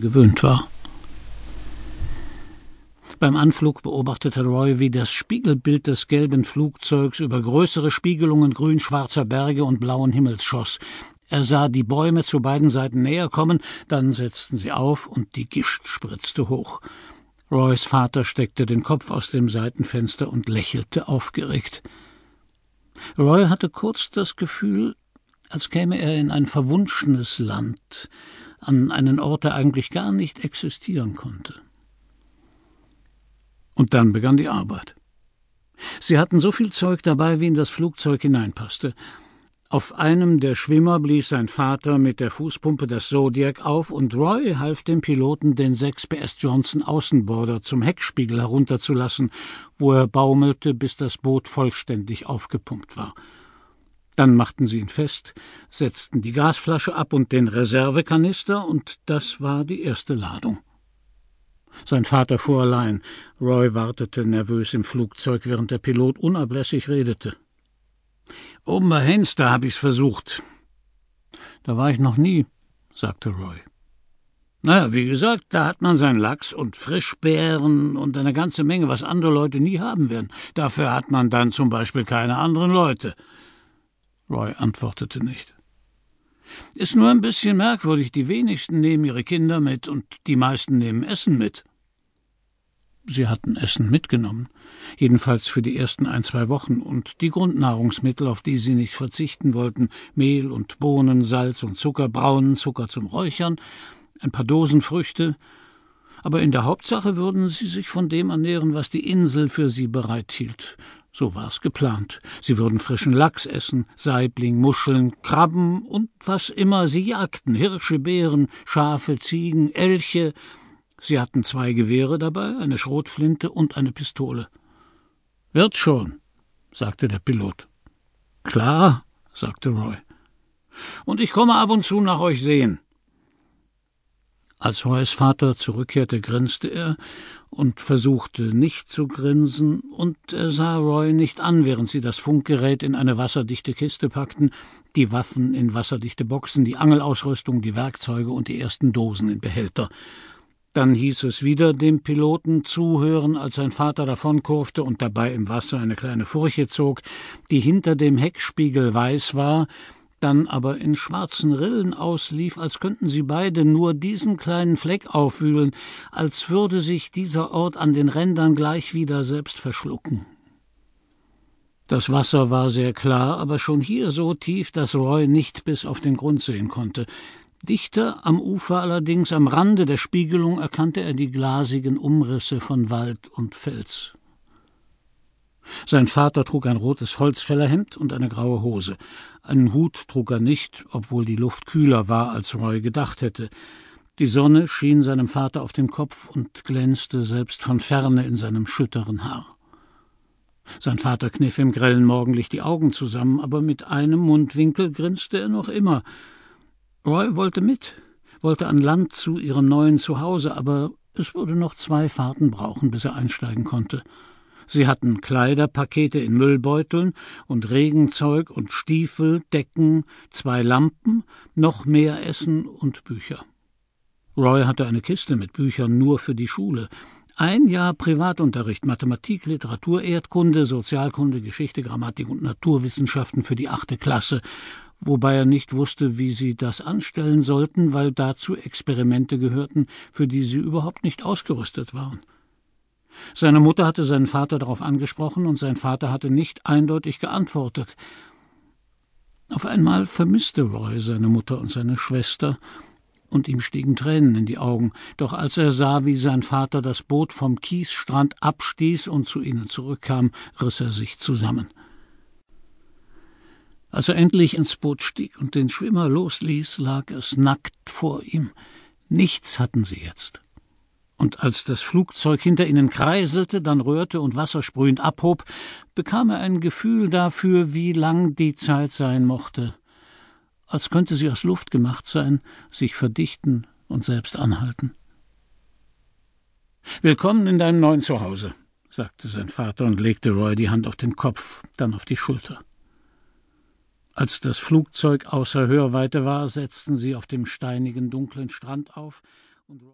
gewöhnt war. Beim Anflug beobachtete Roy, wie das Spiegelbild des gelben Flugzeugs über größere Spiegelungen grün-schwarzer Berge und blauen Himmels schoss. Er sah die Bäume zu beiden Seiten näher kommen, dann setzten sie auf und die Gischt spritzte hoch. Roys Vater steckte den Kopf aus dem Seitenfenster und lächelte aufgeregt. Roy hatte kurz das Gefühl, als käme er in ein verwunschenes Land, an einen Ort, der eigentlich gar nicht existieren konnte. Und dann begann die Arbeit. Sie hatten so viel Zeug dabei, wie in das Flugzeug hineinpasste. Auf einem der Schwimmer blies sein Vater mit der Fußpumpe das Zodiac auf und Roy half dem Piloten, den 6 PS Johnson Außenborder zum Heckspiegel herunterzulassen, wo er baumelte, bis das Boot vollständig aufgepumpt war. Dann machten sie ihn fest, setzten die Gasflasche ab und den Reservekanister, und das war die erste Ladung. Sein Vater fuhr allein. Roy wartete nervös im Flugzeug, während der Pilot unablässig redete. Oben bei Henster hab ich's versucht. Da war ich noch nie, sagte Roy. Naja, wie gesagt, da hat man sein Lachs und Frischbeeren und eine ganze Menge, was andere Leute nie haben werden. Dafür hat man dann zum Beispiel keine anderen Leute. Roy antwortete nicht. Ist nur ein bisschen merkwürdig, die wenigsten nehmen ihre Kinder mit und die meisten nehmen Essen mit. Sie hatten Essen mitgenommen, jedenfalls für die ersten ein, zwei Wochen, und die Grundnahrungsmittel, auf die sie nicht verzichten wollten, Mehl und Bohnen, Salz und Zucker, braunen Zucker zum Räuchern, ein paar Dosen Früchte, aber in der Hauptsache würden sie sich von dem ernähren, was die Insel für sie bereithielt, so war's geplant. Sie würden frischen Lachs essen, Saibling, Muscheln, Krabben und was immer sie jagten, Hirsche, Bären, Schafe, Ziegen, Elche. Sie hatten zwei Gewehre dabei, eine Schrotflinte und eine Pistole. Wird schon, sagte der Pilot. Klar, sagte Roy. Und ich komme ab und zu nach euch sehen. Als Roys Vater zurückkehrte, grinste er und versuchte nicht zu grinsen, und er sah Roy nicht an, während sie das Funkgerät in eine wasserdichte Kiste packten, die Waffen in wasserdichte Boxen, die Angelausrüstung, die Werkzeuge und die ersten Dosen in Behälter. Dann hieß es wieder dem Piloten zuhören, als sein Vater davonkurfte und dabei im Wasser eine kleine Furche zog, die hinter dem Heckspiegel weiß war, dann aber in schwarzen Rillen auslief, als könnten sie beide nur diesen kleinen Fleck aufwühlen, als würde sich dieser Ort an den Rändern gleich wieder selbst verschlucken. Das Wasser war sehr klar, aber schon hier so tief, dass Roy nicht bis auf den Grund sehen konnte. Dichter am Ufer allerdings, am Rande der Spiegelung, erkannte er die glasigen Umrisse von Wald und Fels. Sein Vater trug ein rotes Holzfällerhemd und eine graue Hose. Einen Hut trug er nicht, obwohl die Luft kühler war, als Roy gedacht hätte. Die Sonne schien seinem Vater auf den Kopf und glänzte selbst von ferne in seinem schütteren Haar. Sein Vater kniff im grellen Morgenlicht die Augen zusammen, aber mit einem Mundwinkel grinste er noch immer. Roy wollte mit, wollte an Land zu ihrem neuen Zuhause, aber es würde noch zwei Fahrten brauchen, bis er einsteigen konnte. Sie hatten Kleiderpakete in Müllbeuteln und Regenzeug und Stiefel, Decken, zwei Lampen, noch mehr Essen und Bücher. Roy hatte eine Kiste mit Büchern nur für die Schule. Ein Jahr Privatunterricht, Mathematik, Literatur, Erdkunde, Sozialkunde, Geschichte, Grammatik und Naturwissenschaften für die achte Klasse, wobei er nicht wusste, wie sie das anstellen sollten, weil dazu Experimente gehörten, für die sie überhaupt nicht ausgerüstet waren. Seine Mutter hatte seinen Vater darauf angesprochen, und sein Vater hatte nicht eindeutig geantwortet. Auf einmal vermisste Roy seine Mutter und seine Schwester, und ihm stiegen Tränen in die Augen, doch als er sah, wie sein Vater das Boot vom Kiesstrand abstieß und zu ihnen zurückkam, riss er sich zusammen. Als er endlich ins Boot stieg und den Schwimmer losließ, lag es nackt vor ihm. Nichts hatten sie jetzt und als das Flugzeug hinter ihnen kreiselte, dann rührte und wassersprühend abhob, bekam er ein Gefühl dafür, wie lang die Zeit sein mochte, als könnte sie aus Luft gemacht sein, sich verdichten und selbst anhalten. Willkommen in deinem neuen Zuhause, sagte sein Vater und legte Roy die Hand auf den Kopf, dann auf die Schulter. Als das Flugzeug außer Hörweite war, setzten sie auf dem steinigen, dunklen Strand auf und